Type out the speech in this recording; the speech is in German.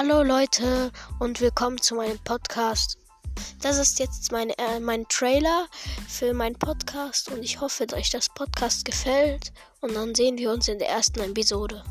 Hallo Leute und willkommen zu meinem Podcast. Das ist jetzt mein, äh, mein Trailer für meinen Podcast und ich hoffe, dass euch das Podcast gefällt und dann sehen wir uns in der ersten Episode.